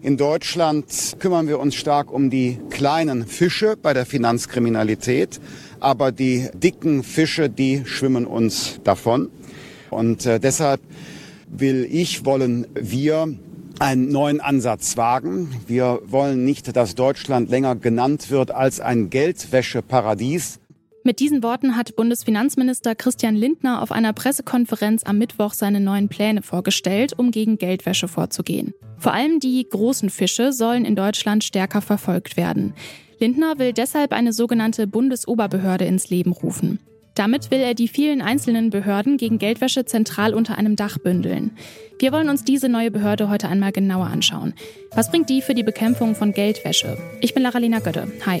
In Deutschland kümmern wir uns stark um die kleinen Fische bei der Finanzkriminalität, aber die dicken Fische, die schwimmen uns davon. Und äh, deshalb will ich, wollen wir einen neuen Ansatz wagen. Wir wollen nicht, dass Deutschland länger genannt wird als ein Geldwäscheparadies. Mit diesen Worten hat Bundesfinanzminister Christian Lindner auf einer Pressekonferenz am Mittwoch seine neuen Pläne vorgestellt, um gegen Geldwäsche vorzugehen. Vor allem die großen Fische sollen in Deutschland stärker verfolgt werden. Lindner will deshalb eine sogenannte Bundesoberbehörde ins Leben rufen. Damit will er die vielen einzelnen Behörden gegen Geldwäsche zentral unter einem Dach bündeln. Wir wollen uns diese neue Behörde heute einmal genauer anschauen. Was bringt die für die Bekämpfung von Geldwäsche? Ich bin Laralina Götte. Hi.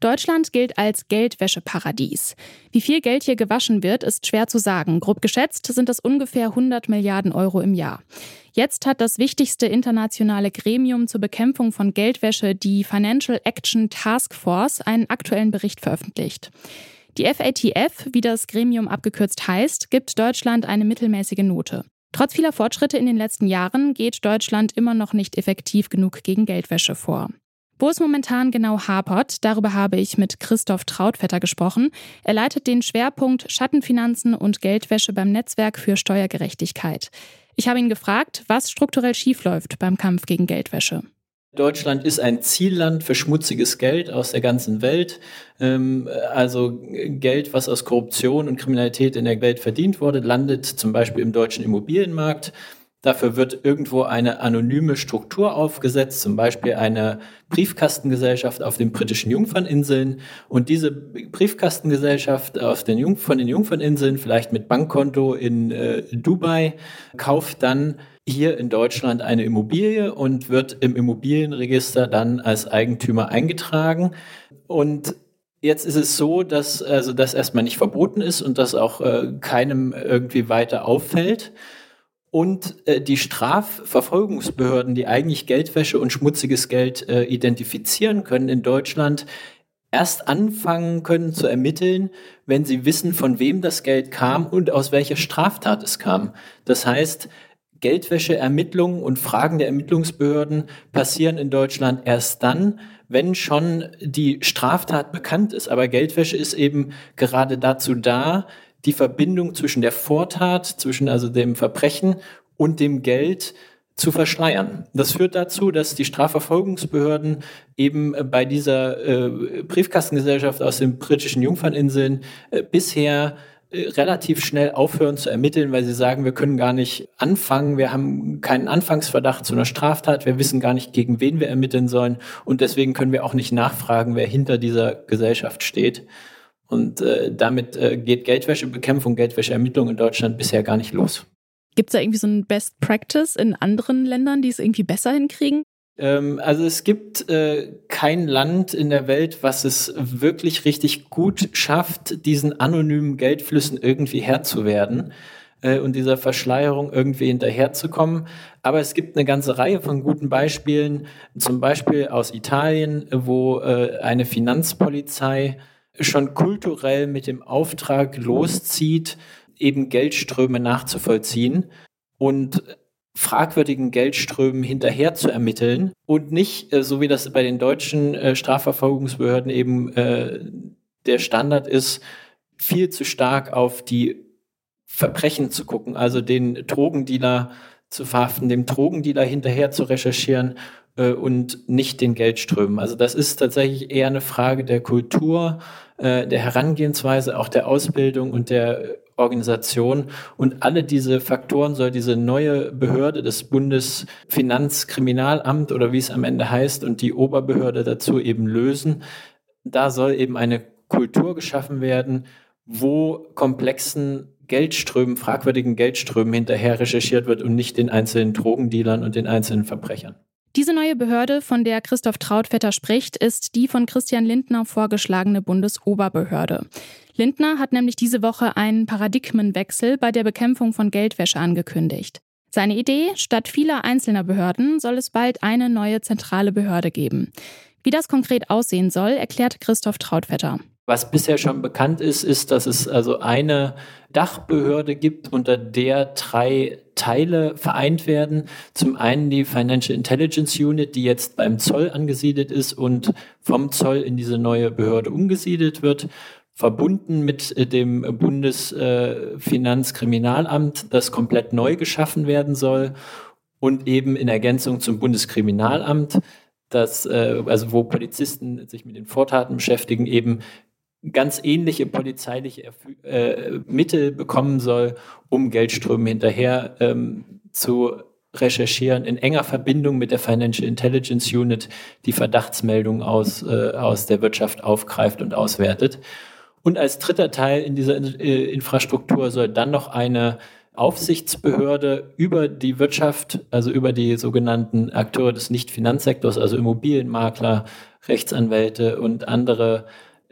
Deutschland gilt als Geldwäscheparadies. Wie viel Geld hier gewaschen wird, ist schwer zu sagen. Grob geschätzt sind es ungefähr 100 Milliarden Euro im Jahr. Jetzt hat das wichtigste internationale Gremium zur Bekämpfung von Geldwäsche, die Financial Action Task Force, einen aktuellen Bericht veröffentlicht. Die FATF, wie das Gremium abgekürzt heißt, gibt Deutschland eine mittelmäßige Note. Trotz vieler Fortschritte in den letzten Jahren geht Deutschland immer noch nicht effektiv genug gegen Geldwäsche vor. Wo es momentan genau hapert, darüber habe ich mit Christoph Trautvetter gesprochen. Er leitet den Schwerpunkt Schattenfinanzen und Geldwäsche beim Netzwerk für Steuergerechtigkeit. Ich habe ihn gefragt, was strukturell schiefläuft beim Kampf gegen Geldwäsche. Deutschland ist ein Zielland für schmutziges Geld aus der ganzen Welt. Ähm, also Geld, was aus Korruption und Kriminalität in der Welt verdient wurde, landet zum Beispiel im deutschen Immobilienmarkt. Dafür wird irgendwo eine anonyme Struktur aufgesetzt, zum Beispiel eine Briefkastengesellschaft auf den britischen Jungferninseln. Und diese Briefkastengesellschaft auf den Jung von den Jungferninseln, vielleicht mit Bankkonto in äh, Dubai, kauft dann hier in Deutschland eine Immobilie und wird im Immobilienregister dann als Eigentümer eingetragen. Und Jetzt ist es so, dass also das erstmal nicht verboten ist und das auch äh, keinem irgendwie weiter auffällt und äh, die Strafverfolgungsbehörden, die eigentlich Geldwäsche und schmutziges Geld äh, identifizieren können in Deutschland, erst anfangen können zu ermitteln, wenn sie wissen, von wem das Geld kam und aus welcher Straftat es kam. Das heißt, Geldwäscheermittlungen und Fragen der Ermittlungsbehörden passieren in Deutschland erst dann, wenn schon die Straftat bekannt ist. Aber Geldwäsche ist eben gerade dazu da, die Verbindung zwischen der Vortat, zwischen also dem Verbrechen und dem Geld zu verschleiern. Das führt dazu, dass die Strafverfolgungsbehörden eben bei dieser äh, Briefkastengesellschaft aus den britischen Jungferninseln äh, bisher äh, relativ schnell aufhören zu ermitteln, weil sie sagen, wir können gar nicht anfangen, wir haben keinen Anfangsverdacht zu einer Straftat, wir wissen gar nicht, gegen wen wir ermitteln sollen und deswegen können wir auch nicht nachfragen, wer hinter dieser Gesellschaft steht. Und äh, damit äh, geht Geldwäschebekämpfung, Geldwäscheermittlung in Deutschland bisher gar nicht los. Gibt es da irgendwie so ein Best Practice in anderen Ländern, die es irgendwie besser hinkriegen? Ähm, also es gibt äh, kein Land in der Welt, was es wirklich richtig gut schafft, diesen anonymen Geldflüssen irgendwie Herr zu werden äh, und dieser Verschleierung irgendwie hinterherzukommen. Aber es gibt eine ganze Reihe von guten Beispielen, zum Beispiel aus Italien, wo äh, eine Finanzpolizei schon kulturell mit dem Auftrag loszieht, eben Geldströme nachzuvollziehen und fragwürdigen Geldströmen hinterher zu ermitteln und nicht, äh, so wie das bei den deutschen äh, Strafverfolgungsbehörden eben äh, der Standard ist, viel zu stark auf die Verbrechen zu gucken, also den Drogendealer zu verhaften, dem Drogendealer hinterher zu recherchieren äh, und nicht den Geldströmen. Also das ist tatsächlich eher eine Frage der Kultur, äh, der Herangehensweise, auch der Ausbildung und der Organisation. Und alle diese Faktoren soll diese neue Behörde des Bundesfinanzkriminalamt oder wie es am Ende heißt und die Oberbehörde dazu eben lösen. Da soll eben eine Kultur geschaffen werden, wo komplexen Geldströmen, fragwürdigen Geldströmen hinterher recherchiert wird und nicht den einzelnen Drogendealern und den einzelnen Verbrechern. Diese neue Behörde, von der Christoph Trautvetter spricht, ist die von Christian Lindner vorgeschlagene Bundesoberbehörde. Lindner hat nämlich diese Woche einen Paradigmenwechsel bei der Bekämpfung von Geldwäsche angekündigt. Seine Idee, statt vieler einzelner Behörden soll es bald eine neue zentrale Behörde geben. Wie das konkret aussehen soll, erklärt Christoph Trautvetter. Was bisher schon bekannt ist, ist, dass es also eine Dachbehörde gibt, unter der drei Teile vereint werden. Zum einen die Financial Intelligence Unit, die jetzt beim Zoll angesiedelt ist und vom Zoll in diese neue Behörde umgesiedelt wird verbunden mit dem Bundesfinanzkriminalamt, das komplett neu geschaffen werden soll und eben in Ergänzung zum Bundeskriminalamt, das, äh, also wo Polizisten sich mit den Vortaten beschäftigen, eben ganz ähnliche polizeiliche äh, Mittel bekommen soll, um Geldströme hinterher ähm, zu recherchieren, in enger Verbindung mit der Financial Intelligence Unit, die Verdachtsmeldungen aus, äh, aus der Wirtschaft aufgreift und auswertet. Und als dritter Teil in dieser äh, Infrastruktur soll dann noch eine Aufsichtsbehörde über die Wirtschaft, also über die sogenannten Akteure des Nicht-Finanzsektors, also Immobilienmakler, Rechtsanwälte und andere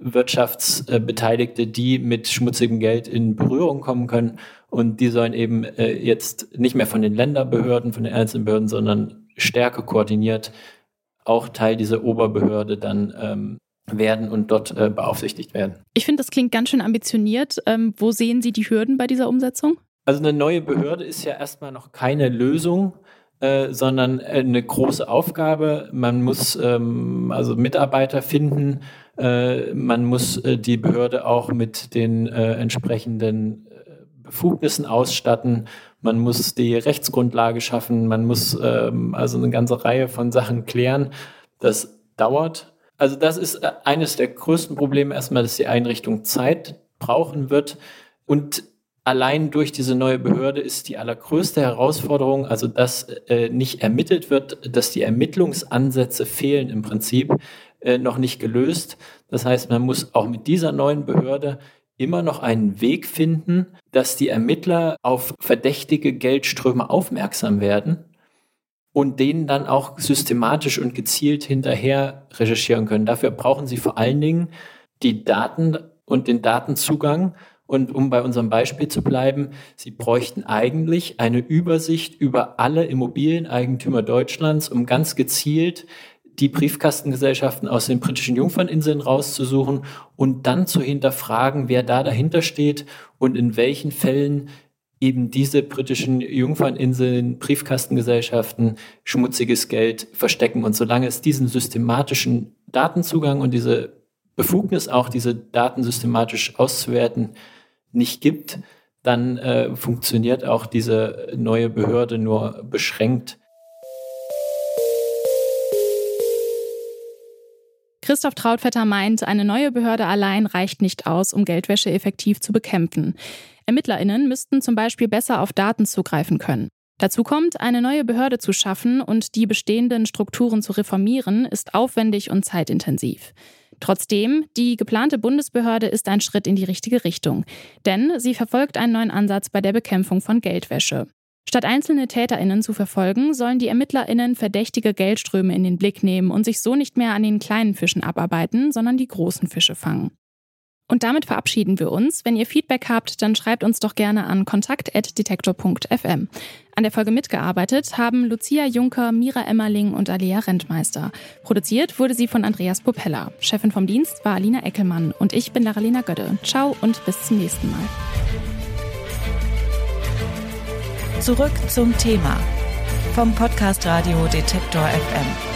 Wirtschaftsbeteiligte, die mit schmutzigem Geld in Berührung kommen können. Und die sollen eben äh, jetzt nicht mehr von den Länderbehörden, von den einzelnen Behörden, sondern stärker koordiniert auch Teil dieser Oberbehörde dann ähm, werden und dort äh, beaufsichtigt werden. Ich finde, das klingt ganz schön ambitioniert. Ähm, wo sehen Sie die Hürden bei dieser Umsetzung? Also eine neue Behörde ist ja erstmal noch keine Lösung. Äh, sondern eine große Aufgabe. Man muss ähm, also Mitarbeiter finden, äh, man muss äh, die Behörde auch mit den äh, entsprechenden äh, Befugnissen ausstatten, man muss die Rechtsgrundlage schaffen, man muss ähm, also eine ganze Reihe von Sachen klären. Das dauert. Also das ist äh, eines der größten Probleme erstmal, dass die Einrichtung Zeit brauchen wird und allein durch diese neue Behörde ist die allergrößte Herausforderung, also dass äh, nicht ermittelt wird, dass die Ermittlungsansätze fehlen im Prinzip, äh, noch nicht gelöst. Das heißt, man muss auch mit dieser neuen Behörde immer noch einen Weg finden, dass die Ermittler auf verdächtige Geldströme aufmerksam werden und denen dann auch systematisch und gezielt hinterher recherchieren können. Dafür brauchen sie vor allen Dingen die Daten und den Datenzugang und um bei unserem Beispiel zu bleiben, Sie bräuchten eigentlich eine Übersicht über alle Immobilieneigentümer Deutschlands, um ganz gezielt die Briefkastengesellschaften aus den britischen Jungferninseln rauszusuchen und dann zu hinterfragen, wer da dahinter steht und in welchen Fällen eben diese britischen Jungferninseln, Briefkastengesellschaften schmutziges Geld verstecken. Und solange es diesen systematischen Datenzugang und diese Befugnis, auch diese Daten systematisch auszuwerten, nicht gibt, dann äh, funktioniert auch diese neue Behörde nur beschränkt. Christoph Trautvetter meint, eine neue Behörde allein reicht nicht aus, um Geldwäsche effektiv zu bekämpfen. ErmittlerInnen müssten zum Beispiel besser auf Daten zugreifen können. Dazu kommt, eine neue Behörde zu schaffen und die bestehenden Strukturen zu reformieren, ist aufwendig und zeitintensiv. Trotzdem, die geplante Bundesbehörde ist ein Schritt in die richtige Richtung, denn sie verfolgt einen neuen Ansatz bei der Bekämpfung von Geldwäsche. Statt einzelne Täterinnen zu verfolgen, sollen die Ermittlerinnen verdächtige Geldströme in den Blick nehmen und sich so nicht mehr an den kleinen Fischen abarbeiten, sondern die großen Fische fangen. Und damit verabschieden wir uns. Wenn ihr Feedback habt, dann schreibt uns doch gerne an kontakt.detektor.fm. An der Folge mitgearbeitet haben Lucia Juncker, Mira Emmerling und Alia Rentmeister. Produziert wurde sie von Andreas Popella. Chefin vom Dienst war Alina Eckelmann und ich bin Laralina Gödde. Ciao und bis zum nächsten Mal. Zurück zum Thema vom Podcast Radio Detektor FM.